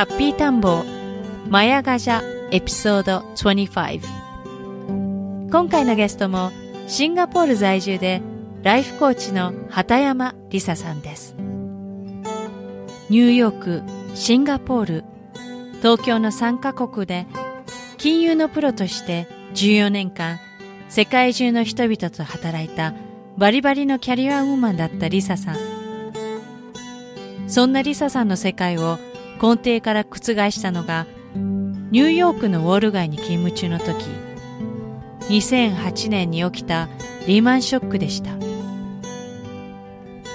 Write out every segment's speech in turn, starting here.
ハッピータンボーマヤガジャエピソード25今回のゲストもシンガポール在住でライフコーチの畑山梨沙さんです。ニューヨーク、シンガポール、東京の3カ国で金融のプロとして14年間世界中の人々と働いたバリバリのキャリアウーマンだったリサさん。そんなリサさんの世界を根底から覆したのがニューヨークのウォール街に勤務中の時2008年に起きたリーマンショックでした。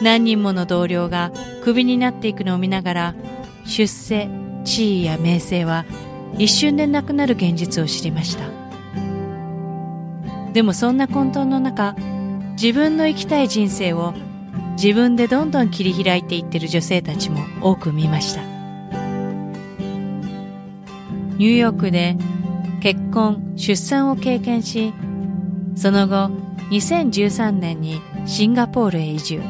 何人もの同僚がクビになっていくのを見ながら出世地位や名声は一瞬でなくなる現実を知りました。でもそんな混沌の中自分の生きたい人生を自分でどんどん切り開いていってる女性たちも多く見ました。ニューヨークで結婚、出産を経験し、その後2013年にシンガポールへ移住。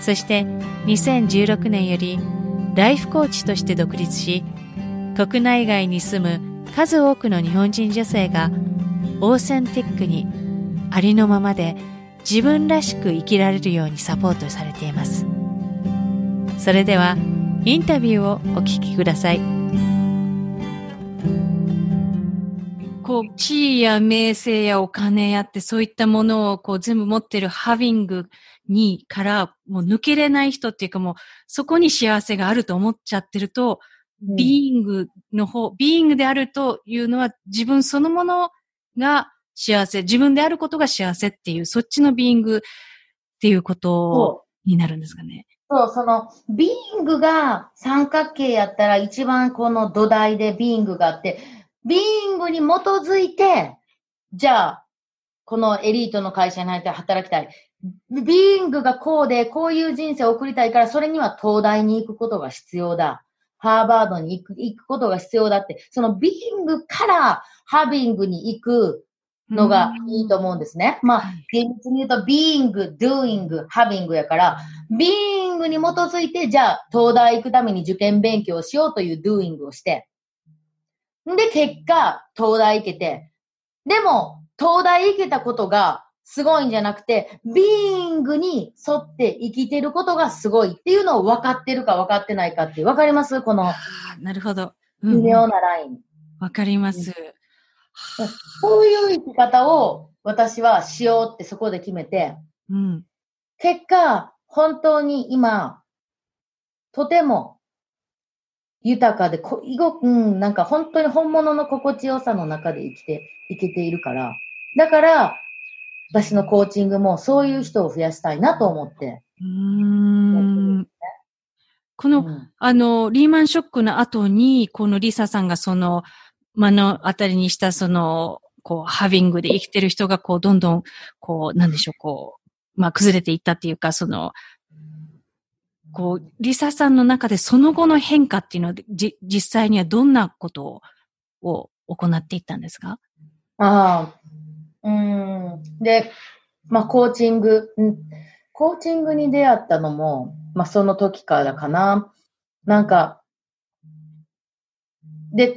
そして2016年よりライフコーチとして独立し、国内外に住む数多くの日本人女性がオーセンティックにありのままで自分らしく生きられるようにサポートされています。それではインタビューをお聞きください。こう、地位や名声やお金やってそういったものをこう全部持ってるハビングにからもう抜けれない人っていうかもうそこに幸せがあると思っちゃってると、うん、 being の方、 being であるというのは自分そのものが幸せ、自分であることが幸せっていう、そっちの being っていうことになるんですかね。そう、その、 being が三角形やったら一番この土台で being があって、 being に基づいて、じゃあ、このエリートの会社に入って働きたい。 being がこうで、こういう人生を送りたいから、それには東大に行くことが必要だ。ハーバードに行く行くことが必要だって、その being から having に行くのがいいと思うんですね。まあ、厳密に言うと、 being、doing、having やから、 being に基づいて、じゃあ、東大行くために受験勉強をしようという doing をして、で、結果、東大行けて。でも、東大行けたことがすごいんじゃなくて、 being に沿って生きてることがすごいっていうのを分かってるか分かってないかって分かります？この。なるほど。微妙なライン。わ、かります。こういう生き方を私はしようってそこで決めて、うん、結果、本当に今、とても豊かで、こいご、うん、なんか本当に本物の心地よさの中で生きていけているから、だから、私のコーチングもそういう人を増やしたいなと思って。うん。この、うん、あの、リーマンショックの後に、このリサさんがその、目の当たりにしたその、こう、ハビングで生きてる人が、こう、どんどん、こう、なんでしょう、こう、まあ、崩れていったっていうか、その、こう、リサさんの中でその後の変化っていうのは、じ、実際にはどんなことを行っていったんですか？ああ、うん。で、まあ、コーチング、コーチングに出会ったのも、まあ、その時からかな。なんか、で、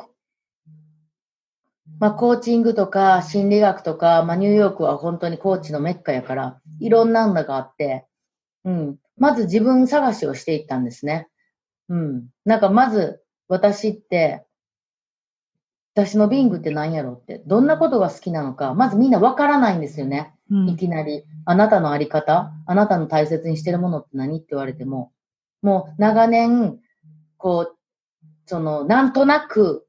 まあ、コーチングとか心理学とか、まあ、ニューヨークは本当にコーチのメッカやから、いろんなのがあって、うん。まず自分探しをしていったんですね。うん。なんかまず、私って、私のビングって何やろって、どんなことが好きなのか、まずみんなわからないんですよね。うんいきなり、あなたのあり方、あなたの大切にしてるものって何って言われても、もう長年、こう、その、なんとなく、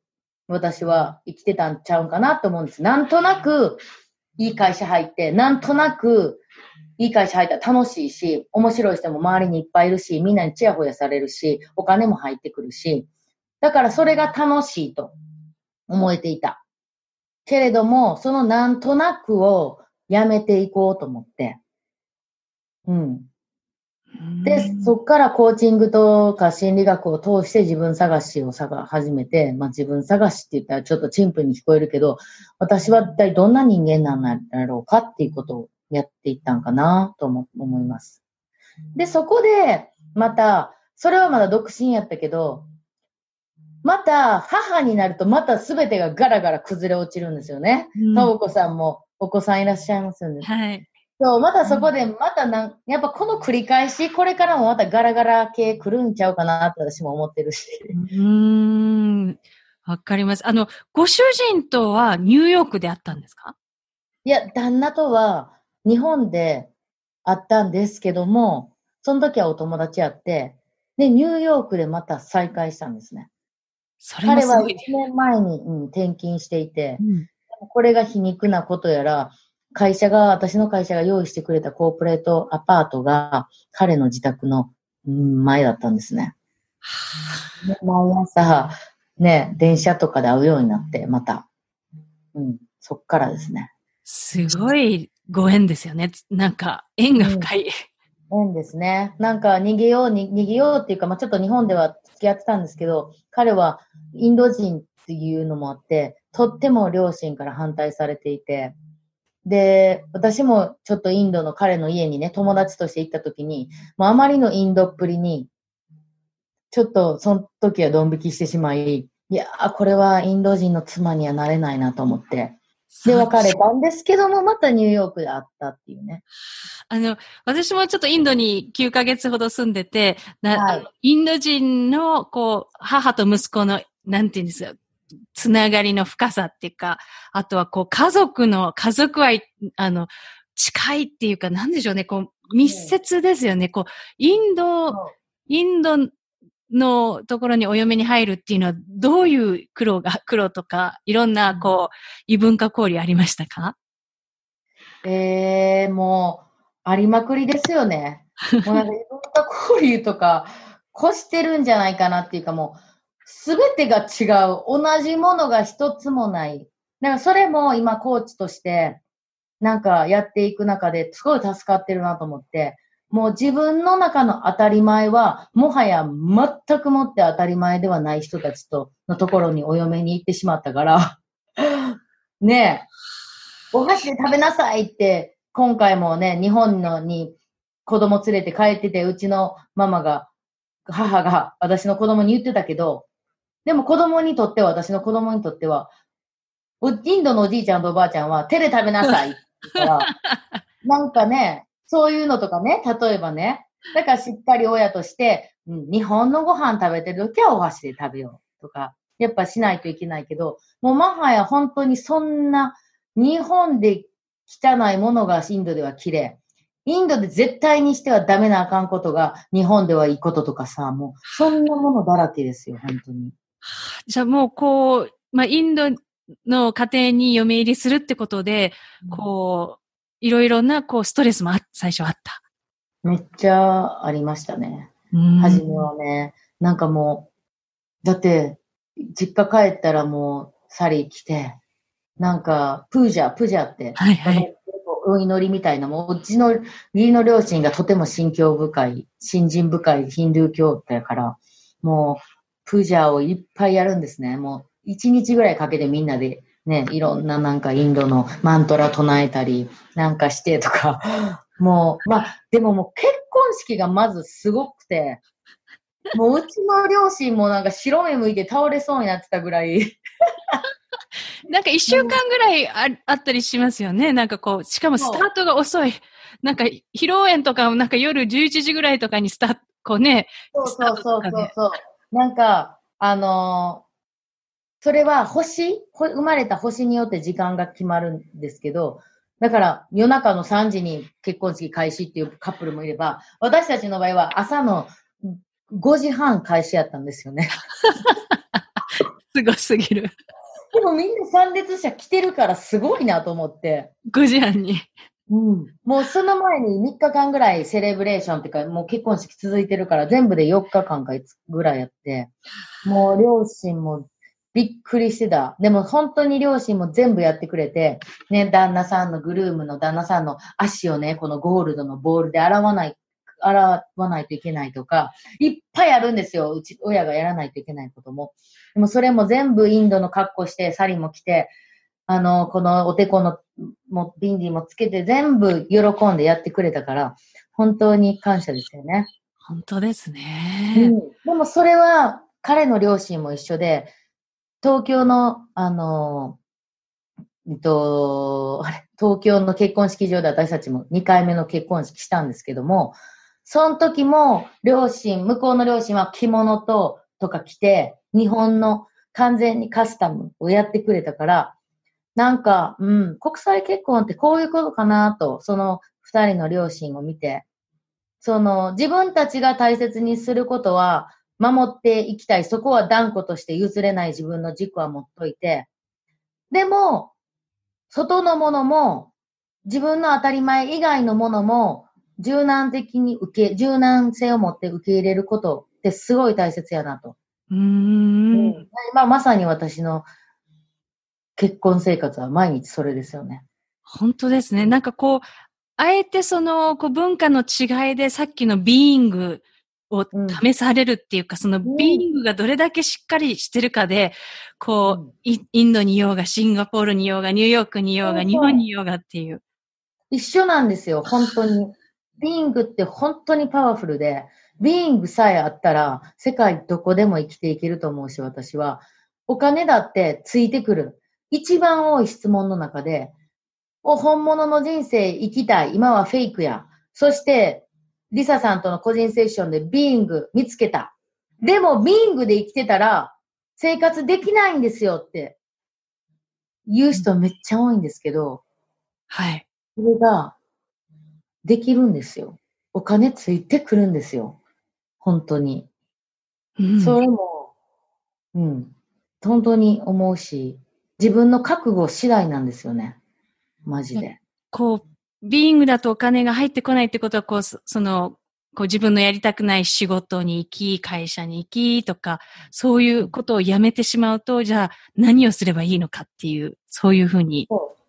私は生きてたんちゃうんかなと思うんです。なんとなく、いい会社入って、なんとなく、いい会社入ったら楽しいし、面白い人も周りにいっぱいいるし、みんなにチヤホヤされるし、お金も入ってくるし、だからそれが楽しいと思えていた。けれども、そのなんとなくをやめていこうと思って。うん。で、そっからコーチングとか心理学を通して自分探しを探始めて、まあ自分探しって言ったらちょっとチンプに聞こえるけど、私は一体どんな人間なんだろうかっていうことをやっていったんかなとも思います。で、そこで、また、それはまだ独身やったけど、また母になるとまた全てがガラガラ崩れ落ちるんですよね。うんともこさんもお子さんいらっしゃいますんで。はい。そう、またそこで、またなん、やっぱこの繰り返し、これからもまたガラガラ系来るんちゃうかなって私も思ってるし。うーん。わかります。あの、ご主人とはニューヨークで会ったんですか？いや、旦那とは日本で会ったんですけども、その時はお友達やって、で、ニューヨークでまた再会したんですね。それも彼は1すごいね。年前に、うん、転勤していてう、んこれが皮肉なことやら、会社が、私の会社が用意してくれたコーポレートアパートが彼の自宅のうん前だったんですね。で毎朝、ね、電車とかで会うようになって、また。うん、そっからですね。すごいご縁ですよね。なんか、縁が深い。縁ですね。なんか逃げように、逃げようっていうか、まあちょっと日本では付き合ってたんですけど、彼はインド人っていうのもあって、とっても両親から反対されていて、で、私もちょっとインドの彼の家にね、友達として行った時に、もうあまりのインドっぷりに、ちょっとその時はドン引きしてしまい、いやー、これはインド人の妻にはなれないなと思って、で、別れたんですけども、またニューヨークで会ったっていうね。あの、私もちょっとインドに9ヶ月ほど住んでて、なはいインド人の、こう、母と息子の、なんていうんですか、つながりの深さっていうか、あとはこう、家族の、家族愛、あの、近いっていうか、なんでしょうね、こう、密接ですよね。こう、インド、インドのところにお嫁に入るっていうのは、どういう苦労が、苦労とか、いろんな、こう、異文化交流ありましたか？ええもう、ありまくりですよね。もうなんか、いろんな交流とか、越してるんじゃないかなっていうかもう、すべてが違う。同じものが一つもない。だからそれも今コーチとして、なんかやっていく中ですごい助かってるなと思って、もう自分の中の当たり前は、もはや全くもって当たり前ではない人たちとのところにお嫁に行ってしまったから、ねえ、お箸で食べなさいって、今回もね、日本のに子供連れて帰ってて、うちのママが、母が私の子供に言ってたけど、でも子供にとっては、私の子供にとっては、おインドのおじいちゃんとおばあちゃんは手で食べなさいって言ったら、なんかね、そういうのとかね、例えばね、だからしっかり親として、うん、日本のご飯食べてるときはお箸で食べようとか、やっぱしないといけないけど、もうもはや本当にそんな日本で汚いものがインドでは綺麗。インドで絶対にしてはダメなあかんことが日本ではいいこととかさ、もうそんなものだらけですよ、本当に。じゃあもうこう、まあ、インドの家庭に嫁入りするってことで、こう、いろいろな、こう、ストレスもあ最初あった。めっちゃありましたね。うん初めはね、なんかもう、だって、実家帰ったらもう、サリー来て、なんか、プージャー、プージャーって、はいはい。お祈りみたいな、もう、うちの義理の両親がとても信教深い、信心深いヒンドゥー教徒やから、もう、プージャーをいっぱいやるんですね。もう、一日ぐらいかけてみんなで、ね、いろんななんかインドのマントラ唱えたり、なんかしてとか、もう、まあ、でももう結婚式がまずすごくて、もううちの両親もなんか白目向いて倒れそうになってたぐらい、なんか一週間ぐらいああったりしますよね。なんかこう、しかもスタートが遅い。なんか、披露宴とかもなんか夜11時ぐらいとかにスタート、こうね。そうそうそうそうそう。なんか、あのーそれは星？ほ生まれた星によって時間が決まるんですけど、だから夜中の3時に結婚式開始っていうカップルもいれば、私たちの場合は朝の5時半開始やったんですよね。すごすぎる。でもみんな参列者来てるからすごいなと思って。5時半に。うん。もうその前に3日間ぐらいセレブレーションっていうか、もう結婚式続いてるから全部で4日間か5つぐらいやって、もう両親もびっくりしてた。でも本当に両親も全部やってくれて、ね、旦那さんのグルームの旦那さんの足をね、このゴールドのボールで洗わない、洗わないといけないとか、いっぱいあるんですよ。うち、親がやらないといけないことも。でもそれも全部インドの格好して、サリも着て、あの、このおてこの、もビンディもつけて全部喜んでやってくれたから、本当に感謝ですよね。本当ですうね。ん、でもそれは彼の両親も一緒で、東京の、あの、えっと、あれ、東京の結婚式場で私たちも2回目の結婚式したんですけども、その時も両親、向こうの両親は着物と、とか着て、日本の完全にカスタムをやってくれたから、なんか、うん、国際結婚ってこういうことかなと、その二人の両親を見て、その自分たちが大切にすることは守っていきたい。そこは断固として譲れない自分の軸は持っといて、でも、外のものも、自分の当たり前以外のものも、柔軟的に受け、柔軟性を持って受け入れることってすごい大切やなと。うーん。まあ、まさに私の結婚生活は毎日それですよね。本当ですね。なんかこう、あえてその、こう文化の違いでさっきのビーイングをうん試されるっていうか、そのんビーイングがどれだけしっかりしてるかで、こう、うんイインドにいようが、シンガポールにいようが、ニューヨークにいようが、日本に違いがっていう。一緒なんですよ、本当に。 being って本当にパワフルで、 being さえあったら、世界どこでも生きていけると思うし、私は。お金だってついてくる。一番多い質問の中で、お、本物の人生生きたい。今はフェイクや。そして、リサさんとの個人セッションで being 見つけた。でも、 being で生きてたら、生活できないんですよって、言う人めっちゃ多いんですけど、はい。それが、できるんですよ。お金ついてくるんですよ。本当に。うんそれも、うん。本当に思うし、自分の覚悟次第なんですよね。マジで。こう、ビーイングだとお金が入ってこないってことは、こう、そその、こう自分のやりたくない仕事に行き、会社に行きとか、そういうことをやめてしまうと、じゃあ何をすればいいのかっていう、そういうふうに。そう。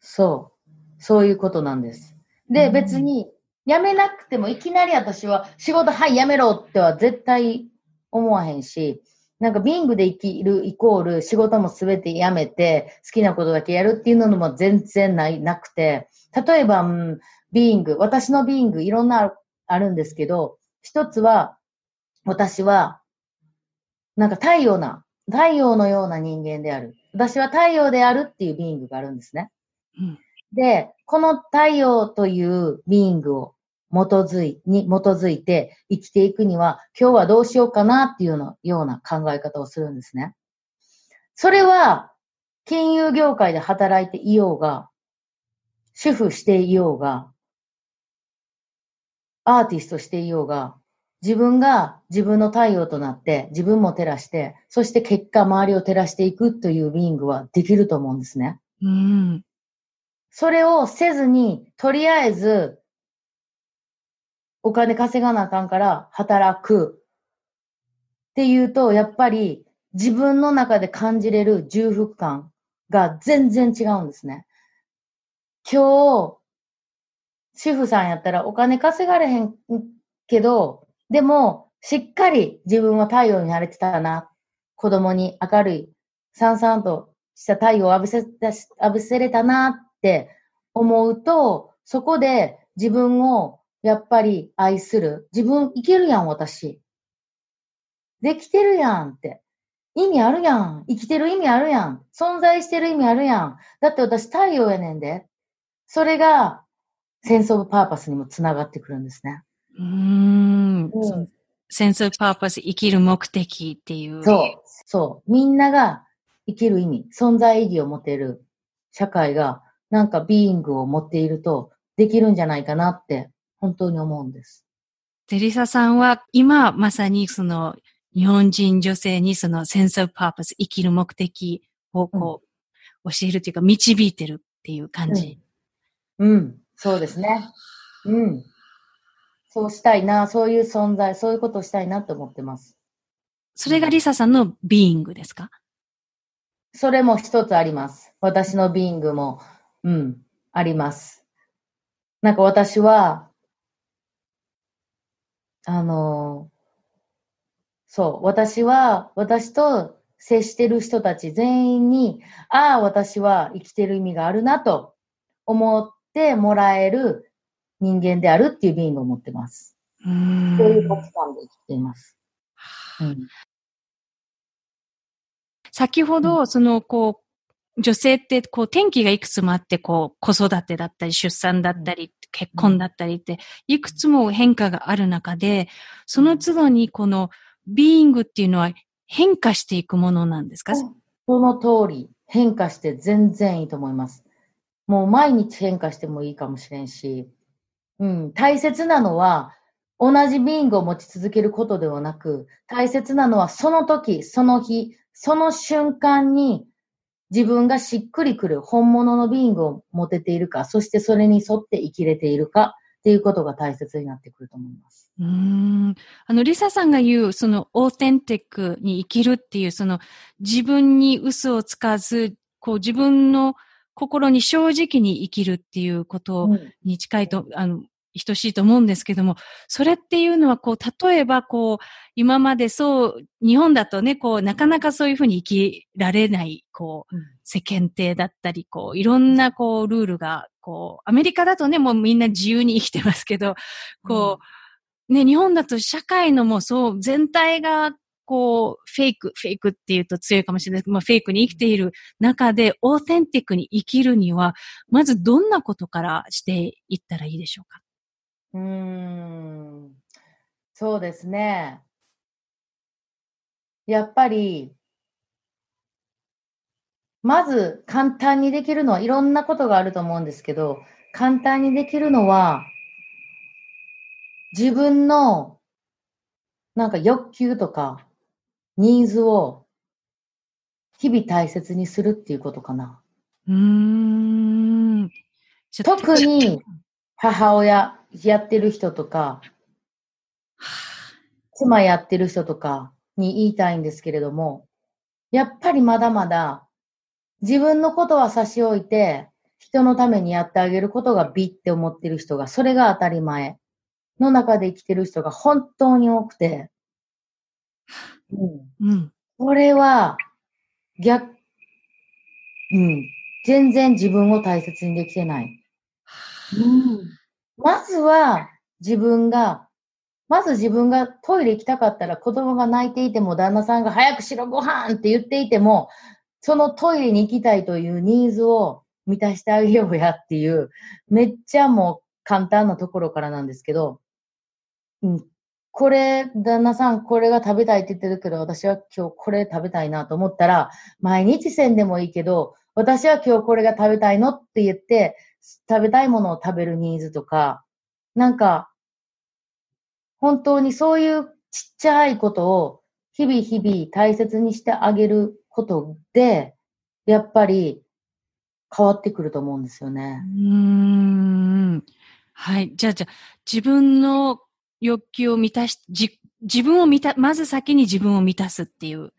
そう。そういうことなんです。で、うん別に、辞めなくても、いきなり私は、仕事、はい、辞めろっては絶対思わへんし、なんか、ビングで生きるイコール、仕事もすべて辞めて、好きなことだけやるっていうのも全然ない、なくて、例えば、うん、ビーイング、私のビーイング、いろんなあるあるんですけど、一つは、私は、なんか太陽な、太陽のような人間である。私は太陽であるっていうビーイングがあるんですね。うんで、この太陽というビーイングを基づい、に基づいて生きていくには、今日はどうしようかなっていうのような考え方をするんですね。それは、金融業界で働いていようが、主婦していようが、アーティストしていようが、自分が自分の太陽となって、自分も照らして、そして結果周りを照らしていくというビーイングはできると思うんですね。うん。それをせずに、とりあえず、お金稼がなあかんから働くっていうと、やっぱり自分の中で感じれる重複感が全然違うんですね。今日、主婦さんやったらお金稼がれへんけど、でも、しっかり自分は太陽になれてたな。子供に明るい、さんさんとした太陽を浴びせた、浴びせれたなって思うと、そこで自分をやっぱり愛する。自分いけるやん、私。できてるやんって。意味あるやん。生きてる意味あるやん。存在してる意味あるやん。だって私太陽やねんで。それが、 sense of purpose にもつながってくるんですね。うーん。うん sense of purpose、生きる目的っていう。そう。そう。みんなが生きる意味、存在意義を持てる社会が、なんか being を持っていると、できるんじゃないかなって、本当に思うんです。で、リサさんは今まさにその日本人女性にその sense of purpose、生きる目的をこう、教えるというか導いてるっていう感じ。うん。そうですね。うん。そうしたいな、そういう存在、そういうことをしたいなと思ってます。それがリサさんの being ですか？それも一つあります。私の being も、うん、あります。なんか私は、あの、そう、私は、私と接してる人たち全員に、ああ、私は生きてる意味があるなと思ってもらえる人間であるっていうビーイングを持ってます。うーんそういう価値観で生きています。うん。先ほど、その、こう、女性って、こう、転機がいくつもあって、こう、子育てだったり、出産だったり、結婚だったりって、いくつも変化がある中で、その都度に、この、ビーイングっていうのは変化していくものなんですか？その通り、変化して全然いいと思います。もう毎日変化してもいいかもしれんし、うん、大切なのは、同じビーイングを持ち続けることではなく、大切なのはその時、その日、その瞬間に自分がしっくりくる本物のビーイングを持てているか、そしてそれに沿って生きれているかっていうことが大切になってくると思います。うーん。あの、リサさんが言う、その、オーテンティックに生きるっていう、その、自分に嘘をつかず、こう、自分の心に正直に生きるっていうことうんに近いと、あの、等しいと思うんですけども、それっていうのは、こう、例えば、こう、今までそう、日本だとね、こう、なかなかそういうふうに生きられない、こう、うん。世間体だったり、こう、いろんな、こう、ルールが、こう、アメリカだとね、もうみんな自由に生きてますけど、こう、ね、日本だと社会のもうそう、全体が、こう、フェイク、フェイクって言うと強いかもしれないけど、まあ、フェイクに生きている中で、オーテンティックに生きるには、まずどんなことからしていったらいいでしょうか？うーんそうですね。やっぱり、まず簡単にできるのは、いろんなことがあると思うんですけど、簡単にできるのは、自分の、なんか欲求とか、ニーズを、日々大切にするっていうことかな。うーん。特に、母親やってる人とか、妻やってる人とかに言いたいんですけれども、やっぱりまだまだ自分のことは差し置いて、人のためにやってあげることが美って思ってる人が、それが当たり前の中で生きてる人が本当に多くて、うん、うん。これは逆、うん、全然自分を大切にできてない。まずは自分が、まず自分がトイレ行きたかったら子供が泣いていても旦那さんが早くしろご飯って言っていても、そのトイレに行きたいというニーズを満たしてあげようやっていう、めっちゃもう簡単なところからなんですけど、うん、これ、旦那さんこれが食べたいって言ってるけど、私は今日これ食べたいなと思ったら、毎日せんでもいいけど、私は今日これが食べたいのって言って、食べたいものを食べるニーズとか、なんか、本当にそういうちっちゃいことを日々日々大切にしてあげることで、やっぱり変わってくると思うんですよねう。ーん。はい。じゃあ、じゃあ、自分の欲求を満たし、じ、自分を満た、まず先に自分を満たすっていう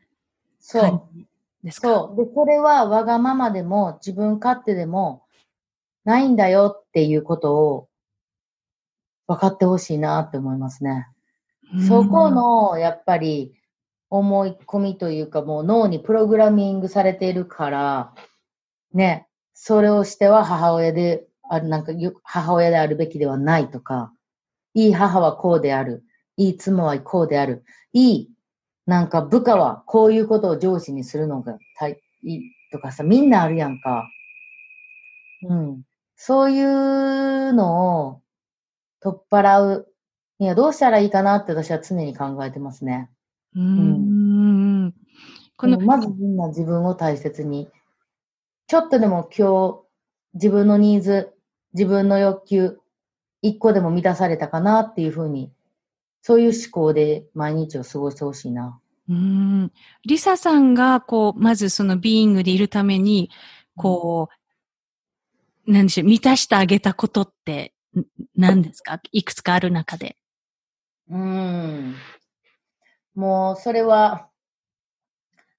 そう。感じですか？そう。で、それはわがままでも自分勝手でもないんだよっていうことを分かってほしいなって思いますね。うんそこの、やっぱり、思い込みというか、もう脳にプログラミングされているから、ね、それをしては母親で、あなんかよ、母親であるべきではないとか、いい母はこうである、いい妻はこうである、いい、なんか部下はこういうことを上司にするのが大いいとかさ、みんなあるやんか。うん。そういうのを取っ払うにはどうしたらいいかなって私は常に考えてますね。うーん。この、まずみんな自分を大切に。ちょっとでも今日自分のニーズ、自分の欲求、一個でも満たされたかなっていうふうに、そういう思考で毎日を過ごしてほしいな。うーん。リサさんが、こう、まずそのビーイングでいるために、こう、何でしょう、満たしてあげたことって、何ですか？いくつかある中で。うん。もう、それは、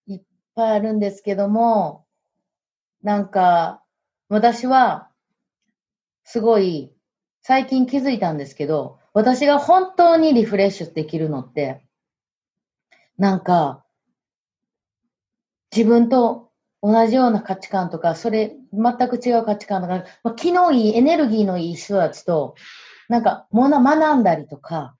いっぱいあるんですけども、なんか、私は、すごい、最近気づいたんですけど、私が本当にリフレッシュできるのって、なんか、自分と同じような価値観とか、それ、全く違う価値観とか、まあ、気のいい、エネルギーのいい人たちと、なんか、もの学んだりとか、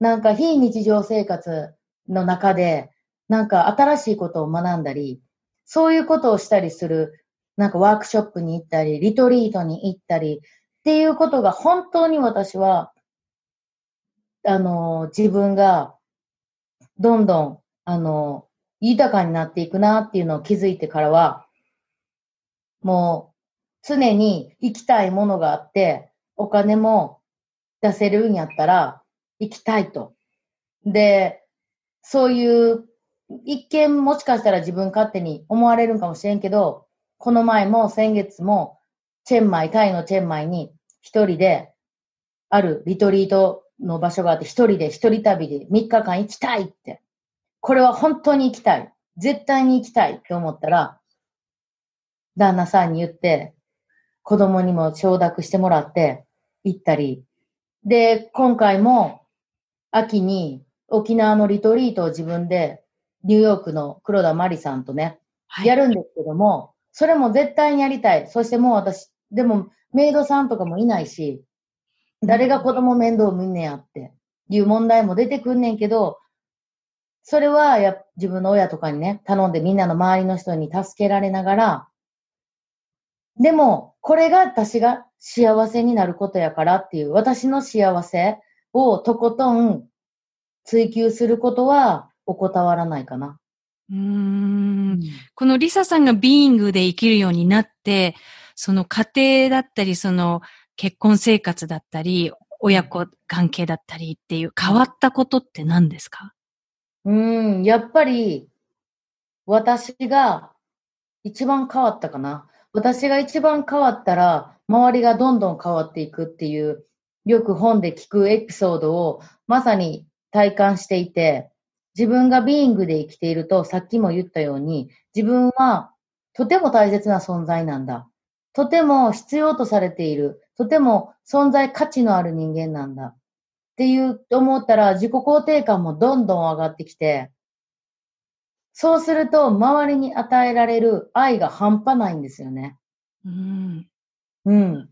なんか非日常生活の中で、なんか新しいことを学んだり、そういうことをしたりする、なんかワークショップに行ったり、リトリートに行ったり、っていうことが本当に私は、あの、自分がどんどん、あの、豊かになっていくなっていうのを気づいてからは、もう常に行きたいものがあって、お金も出せるんやったら行きたいと。で、そういう、一見もしかしたら自分勝手に思われるんかもしれんけど、この前も先月もチェンマイ、タイのチェンマイに一人であるリトリートの場所があって、一人で一人旅で3日間行きたいって。これは本当に行きたい。絶対に行きたいって思ったら、旦那さんに言って、子供にも承諾してもらって行ったり。で、今回も秋に沖縄のリトリートを自分でニューヨークの黒田真理さんとね、はい。やるんですけども、それも絶対にやりたい。そしてもう私、でもメイドさんとかもいないし、誰が子供面倒見んねやっていう問題も出てくんねんけど、それはや自分の親とかにね、頼んでみんなの周りの人に助けられながら、でも、これが私が幸せになることやからっていう、私の幸せをとことん追求することは怠わらないかな。うーん。このリサさんがビーイングで生きるようになって、その家庭だったり、その結婚生活だったり、親子関係だったりっていう変わったことって何ですか？うん、やっぱり、私が一番変わったかな。私が一番変わったら、周りがどんどん変わっていくっていう、よく本で聞くエピソードをまさに体感していて、自分がビーイングで生きていると、さっきも言ったように、自分はとても大切な存在なんだ。とても必要とされている。とても存在価値のある人間なんだ。っていう思ったら自己肯定感もどんどん上がってきて、そうすると周りに与えられる愛が半端ないんですよね。うん。うん。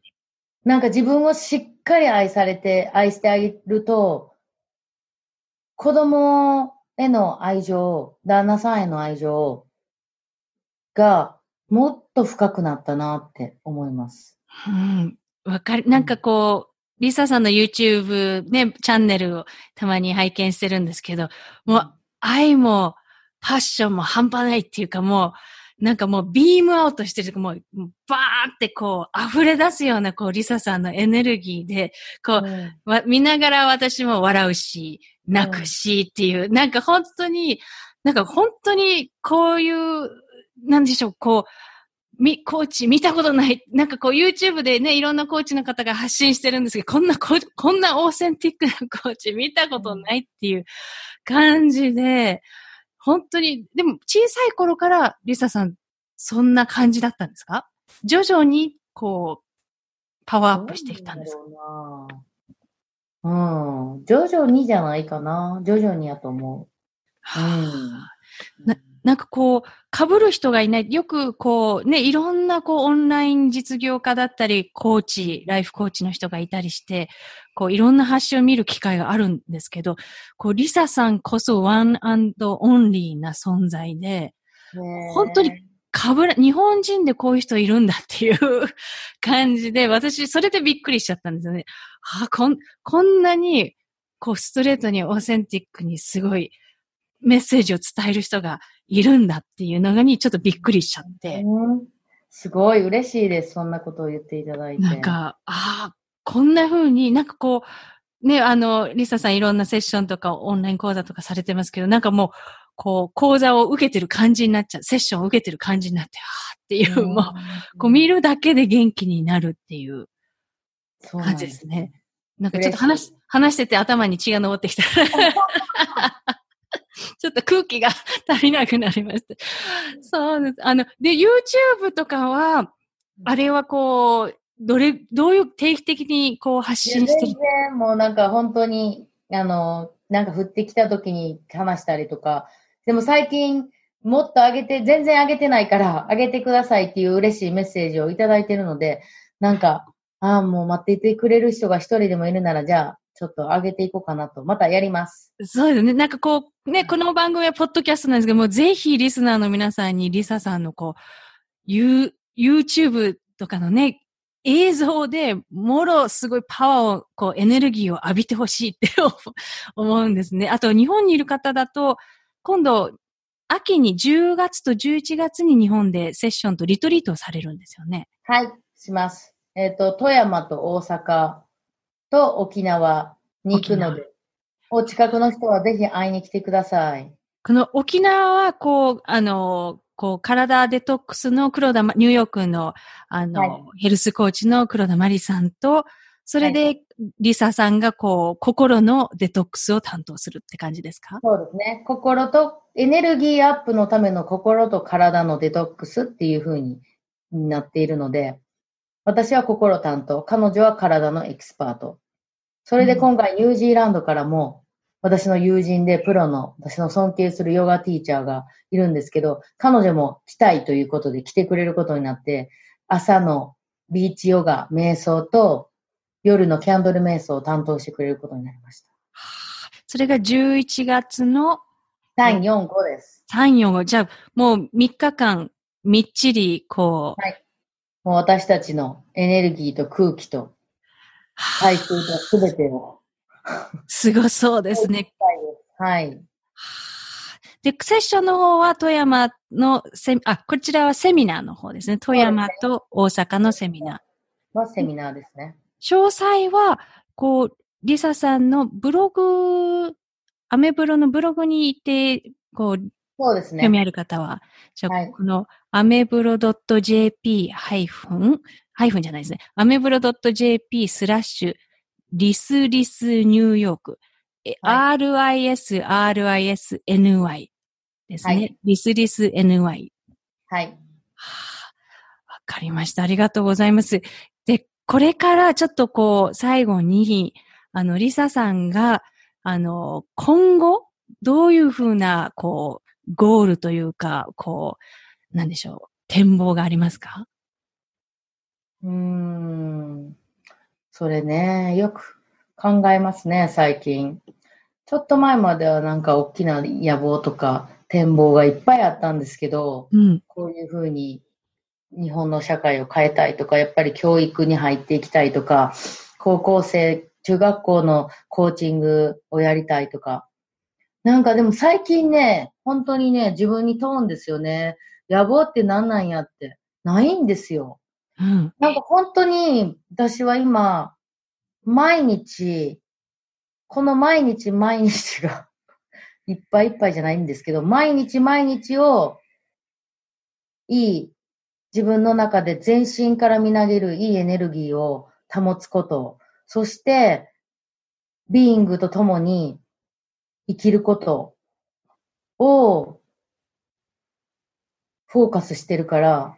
なんか自分をしっかり愛されて、愛してあげると、子供への愛情、旦那さんへの愛情がもっと深くなったなって思います。うん。わかる。なんかこう、リサさんの YouTube ね、チャンネルをたまに拝見してるんですけど、もう愛もパッションも半端ないっていうかもう、なんかもうビームアウトしてる、もうもうバーってこう溢れ出すようなこうリサさんのエネルギーで、こう、うん。わ見ながら私も笑うし、泣くしっていう、なんか本当に、なんか本当にこういう、なんでしょう、こう、み、コーチ見たことない。なんかこう YouTube でね、いろんなコーチの方が発信してるんですけど、こんなコーチ、こんなオーセンティックなコーチ見たことないっていう感じで、本当に、でも小さい頃からリサさん、そんな感じだったんですか？徐々に、こう、パワーアップしてきたんですか？どうなん。徐々にじゃないかな。徐々にやと思う。うん。ななんかこう、被る人がいない。よくこう、ね、いろんなこう、オンライン実業家だったり、コーチ、ライフコーチの人がいたりして、こう、いろんな発信を見る機会があるんですけど、こう、リサさんこそワンオンリーな存在で、本当にかぶら、日本人でこういう人いるんだっていう 感じで、私、それでびっくりしちゃったんですよね。あ、こん、こんなに、こう、ストレートにオーセンティックにすごいメッセージを伝える人がいるんだっていうのにちょっとびっくりしちゃって。うん、すごい嬉しいです。そんなことを言っていただいて。なんか、ああ、こんな風になんかこう、ね、あの、リサさんいろんなセッションとかオンライン講座とかされてますけど、なんかもう、こう、講座を受けてる感じになっちゃう、セッションを受けてる感じになって、ああっていう、もう、こう見るだけで元気になるっていう感じですね。なんかちょっと話、話してて頭に血が昇ってきた。ちょっと空気が 足りなくなりました。そうです。あの、で、YouTube とかは、あれはこう、どれ、どういう定期的にこう発信してる？全然もうなんか本当に、あの、なんか降ってきた時に話したりとか、でも最近もっと上げて、全然上げてないから上げてくださいっていう嬉しいメッセージをいただいてるので、なんか、ああ、もう待っていてくれる人が一人でもいるなら、じゃあ、ちょっと上げていこうかなと。またやります。そうですね。なんかこう、ね、この番組はポッドキャストなんですけども、ぜひリスナーの皆さんにリサさんのこう、ユ YouTube とかのね、映像で、もろすごいパワーを、こう、エネルギーを浴びてほしいって 思うんですね。あと、日本にいる方だと、今度、秋に10月と11月に日本でセッションとリトリートをされるんですよね。はい、します。えっ、ー、と、富山と大阪と沖縄に行くので、お近くの人はぜひ会いに来てください。この沖縄は、こう、あの、こう、体デトックスの黒田、ニューヨークの、あの、はい、ヘルスコーチの黒田真理さんと、それで、リサさんが、こう、心のデトックスを担当するって感じですか？そうですね。心と、エネルギーアップのための心と体のデトックスっていう風になっているので、私は心担当、彼女は体のエキスパート。それで今回ニュージーランドからも、私の友人でプロの、私の尊敬するヨガティーチャーがいるんですけど、彼女も来たいということで来てくれることになって、朝のビーチヨガ、瞑想と夜のキャンドル瞑想を担当してくれることになりました。それが11月の3、4、5です。3、4、5。じゃあ、もう3日間、みっちり、こう。はい。もう私たちのエネルギーと空気と、排水とすべてを。すごそうですね。はい。で、セッションの方は富山のセあ、こちらはセミナーの方ですね。富山と大阪のセミナー。はセミナーですね。詳細は、こう、リサさんのブログ、アメブロのブログに行って、こう、そうですね。興味ある方は、じゃあ、はい、このアメブロ .jp ハイフン、ハイフンじゃないですね。アメブロ .jp スラッシュリスリスニューヨーク。はい、RISRISNY ですね。はい、リスリス NY。はい。わ、かりました。ありがとうございます。で、これからちょっとこう、最後に、あの、リサさんが、あの、今後、どういうふうな、こう、ゴールというか、こう、なんでしょう、展望がありますか？うーん。それね、よく考えますね、最近。ちょっと前まではなんか大きな野望とか展望がいっぱいあったんですけど、うん、こういうふうに日本の社会を変えたいとか、やっぱり教育に入っていきたいとか、高校生、中学校のコーチングをやりたいとか。なんかでも最近ね、本当にね、自分に問うんですよね。野望って何なんやって。ないんですよ。うん、なんか本当に私は今、毎日、この毎日毎日がいっぱいいっぱいじゃないんですけど、毎日毎日をいい自分の中で全身からみなげるいいエネルギーを保つこと、そして、ビーイングと共に生きることをフォーカスしてるから、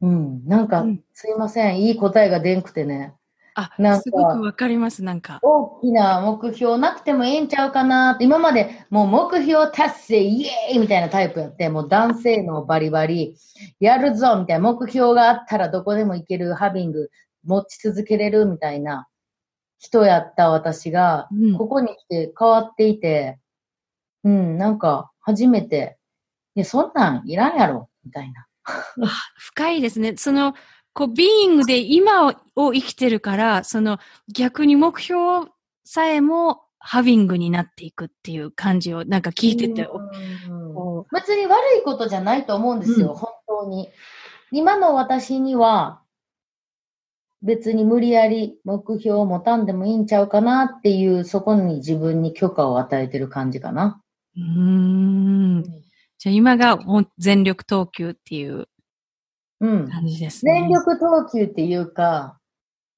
うん。なんか、すいません。いい答えが出んくてね。あなんか、すごくわかります、なんか。大きな目標なくてもええんちゃうかなって、今までもう目標達成イエーイみたいなタイプやって、もう男性のバリバリ、やるぞみたいな目標があったらどこでも行ける、ハビング持ち続けれるみたいな人やった私が、うんここに来て変わっていて、うん、なんか初めて、いや、そんなんいらんやろ、みたいな。深いですね。その、こう、ビーイングで今をを生きてるから、その逆に目標さえもハビングになっていくっていう感じをなんか聞いてて、別に悪いことじゃないと思うんですよ、うん本当に。今の私には、別に無理やり目標を持たんでもいいんちゃうかなっていう、そこに自分に許可を与えてる感じかな。ううーん。じゃあ今が全力投球っていううん。感じですね。全力投球っていうか、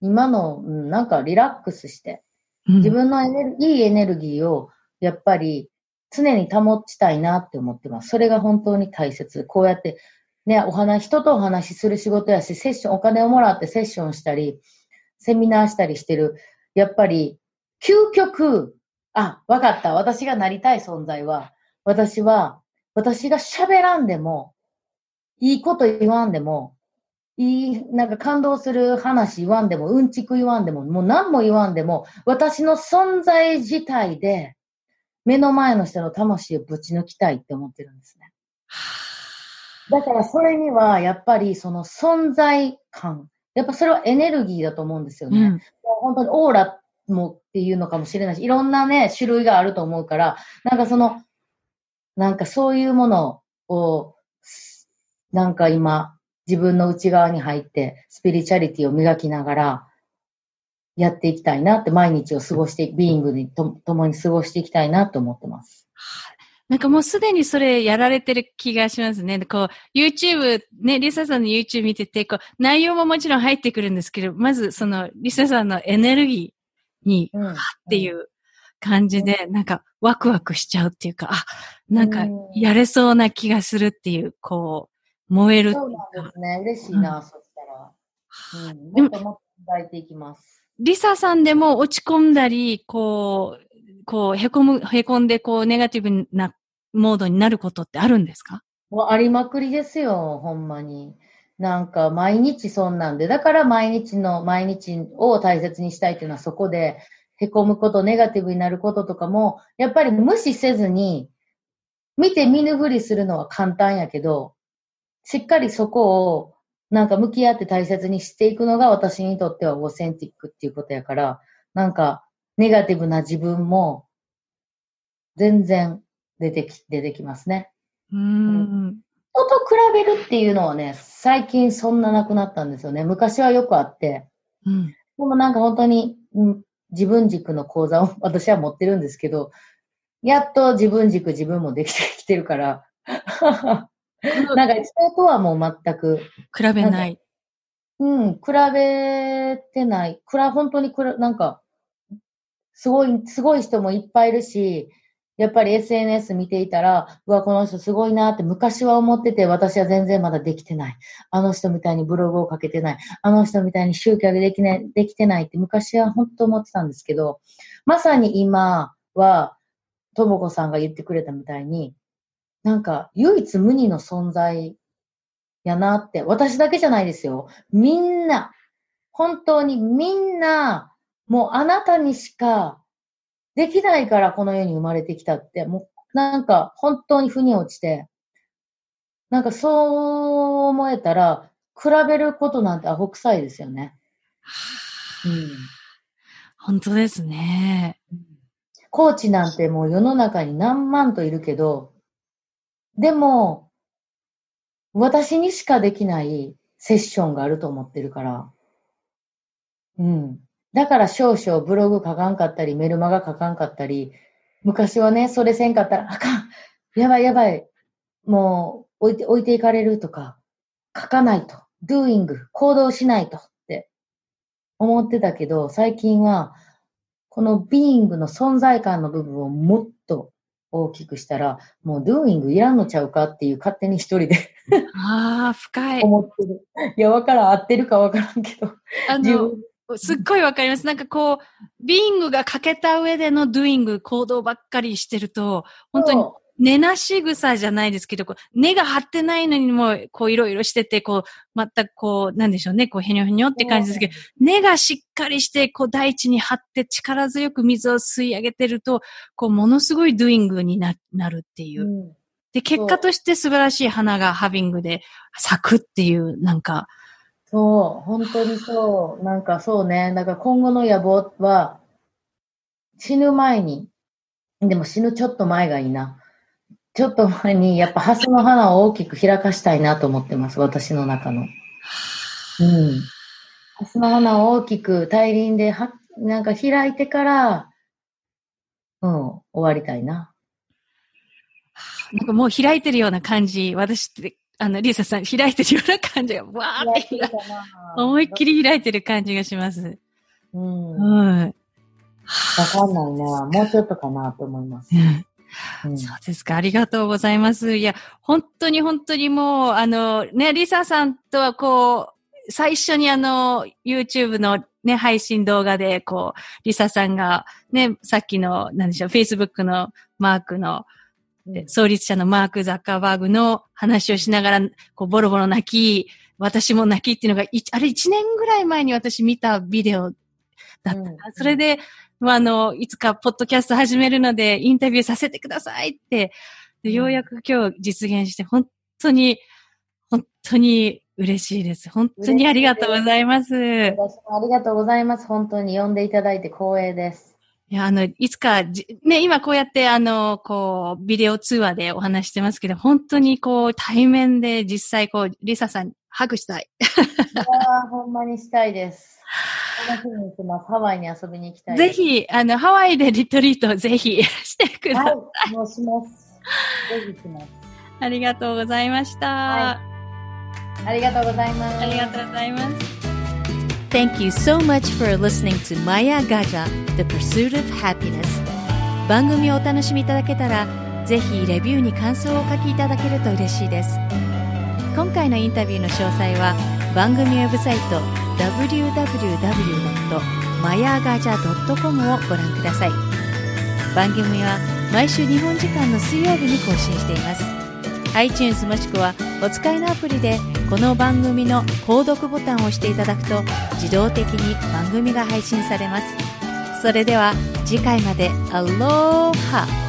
今の、うんなんかリラックスして、うん自分のエネルいいエネルギーを、やっぱり常に保ちたいなって思ってます。それが本当に大切。こうやって、ね、お話、人とお話しする仕事やし、セッション、お金をもらってセッションしたり、セミナーしたりしてる。やっぱり、究極、あ、わかった。私がなりたい存在は、私は、私が喋らんでも、いいこと言わんでも、いい、なんか感動する話言わんでも、うんちく言わんでも、もう何も言わんでも、私の存在自体で、目の前の人の魂をぶち抜きたいって思ってるんですね。だからそれには、やっぱりその存在感、やっぱそれはエネルギーだと思うんですよね。うん。本当にオーラもっていうのかもしれないし、いろんなね、種類があると思うから、なんかその、なんかそういうものを、なんか今、自分の内側に入って、スピリチュアリティを磨きながら、やっていきたいなって、毎日を過ごして、ビーイングにと共に過ごしていきたいなと思ってます。なんかもうすでにそれやられてる気がしますね。こう、YouTube、ね、リサさんの YouTube 見てて、こう、内容ももちろん入ってくるんですけど、まずその、リサさんのエネルギーに、うん。っっていう感じで、なんかワクワクしちゃうっていうか、あ、なんかうんやれそうな気がするっていう、こう、燃えるそうなんですね。嬉しいな、そしたら。うん。でももっともっと磨いていきます。リサさんでも落ち込んだり、こう、こう、へこむ、へこんで、こう、ネガティブなモードになることってあるんですか？もうありまくりですよ、ほんまに。なんか毎日そんなんで、だから毎日の毎日を大切にしたいっていうのはそこで、へこむこと、ネガティブになることとかも、やっぱり無視せずに、見て見ぬふりするのは簡単やけど、しっかりそこを、なんか向き合って大切にしていくのが私にとってはオーセンティックっていうことやから、なんか、ネガティブな自分も、全然出てき、出てきますね。うーん。人と比べるっていうのはね、最近そんななくなったんですよね。昔はよくあって。うん。でもなんか本当に、うん、自分軸の講座を 私は持ってるんですけど、やっと自分軸自分もできてきてるから、なんか人とはもう全く、比べない。うん、比べてない。くら、本当にくら、なんか、すごい、すごい人もいっぱいいるし、やっぱり SNS 見ていたら、うわ、この人すごいなって昔は思ってて、私は全然まだできてない。あの人みたいにブログをかけてない。あの人みたいに集客できない、できてないって昔は本当思ってたんですけど、まさに今は、ともこさんが言ってくれたみたいに、なんか唯一無二の存在やなって、私だけじゃないですよ。みんな、本当にみんな、もうあなたにしかできないからこの世に生まれてきたって、もうなんか本当に腑に落ちて、なんかそう思えたら、比べることなんてアホ臭いですよね。うん。本当ですね。コーチなんてもう世の中に何万といるけど、でも、私にしかできないセッションがあると思ってるから。うん。だから少々ブログ書かんかったり、メルマガ書かんかったり、昔はね、それせんかったら、あかんやばいやばいもう置いて、置いていかれるとか、書かないと、doing、行動しないとって思ってたけど、最近は、このビーイングの存在感の部分をもっと大きくしたら、もう doing いらんのちゃうかっていう勝手に一人でああ、深い。思ってる。いや、わからん、合ってるかわからんけど。あの自分、すっごいわかります。なんかこう、ビーングが欠けた上でのドゥイング、行動ばっかりしてると、本当に根なし草じゃないですけど、こう根が張ってないのにも、こういろいろしてて、こう、またこう、なんでしょうね、こう、へにょへにょって感じですけど、根がしっかりして、こう、大地に張って力強く水を吸い上げてると、こう、ものすごいドゥイングにななるっていう。うん、で、結果として素晴らしい花がハビングで咲くっていう、なんか、そう、本当にそう。なんかそうね。だから今後の野望は、死ぬ前に、でも死ぬちょっと前がいいな。ちょっと前に、やっぱハスの花を大きく開かしたいなと思ってます。私の中の。うん。ハスの花を大きく大輪では、なんか開いてから、うん、終わりたいな。なんかもう開いてるような感じ、私ってあの、リーサさん開いてるような感じが、わーって思いっきり開いてる感じがします。うん。うん。わかんないね。もうちょっとかなと思います。うん、そうですか。ありがとうございます。いや、本当に本当にもう、あの、ね、リサさんとはこう、最初にあの、YouTube のね、配信動画で、こう、リサさんが、ね、さっきの、なんでしょう、Facebook のマークの、創立者のマーク・ザッカーバーグの話をしながら、こう、ボロボロ泣き、私も泣きっていうのが、あれ1年ぐらい前に私見たビデオだった。うん、それで、まあ、あの、いつかポッドキャスト始めるので、インタビューさせてくださいって、でようやく今日実現して、本当に、本当に嬉しいです。本当にありがとうございます。私もありがとうございます。本当に呼んでいただいて光栄です。いや、あの、いつか、ね、今こうやって、あの、こう、ビデオ通話でお話してますけど、本当にこう、対面で実際こう、リサさんにハグしたい。いやほんまにしたいです。楽しみにしてます。ハワイに遊びに行きたいぜひ、あの、ハワイでリトリートぜひしてください。はい、もうします。ぜひします。ありがとうございました。はい、ありがとうございます。ありがとうございます。Thank you so much for listening to Maya Gaja, The Pursuit of Happiness. 番組をお楽しみいただけたら、ぜひレビューに感想をお書きいただけると嬉しいです。今回のインタビューの詳細は番組ウェブサイト www.mayagaja.com をご覧ください。番組は毎週日本時間の水曜日に更新しています。iTunes もしくはお使いのアプリでこの番組の購読ボタンを押していただくと自動的に番組が配信されます。それでは次回までアローハ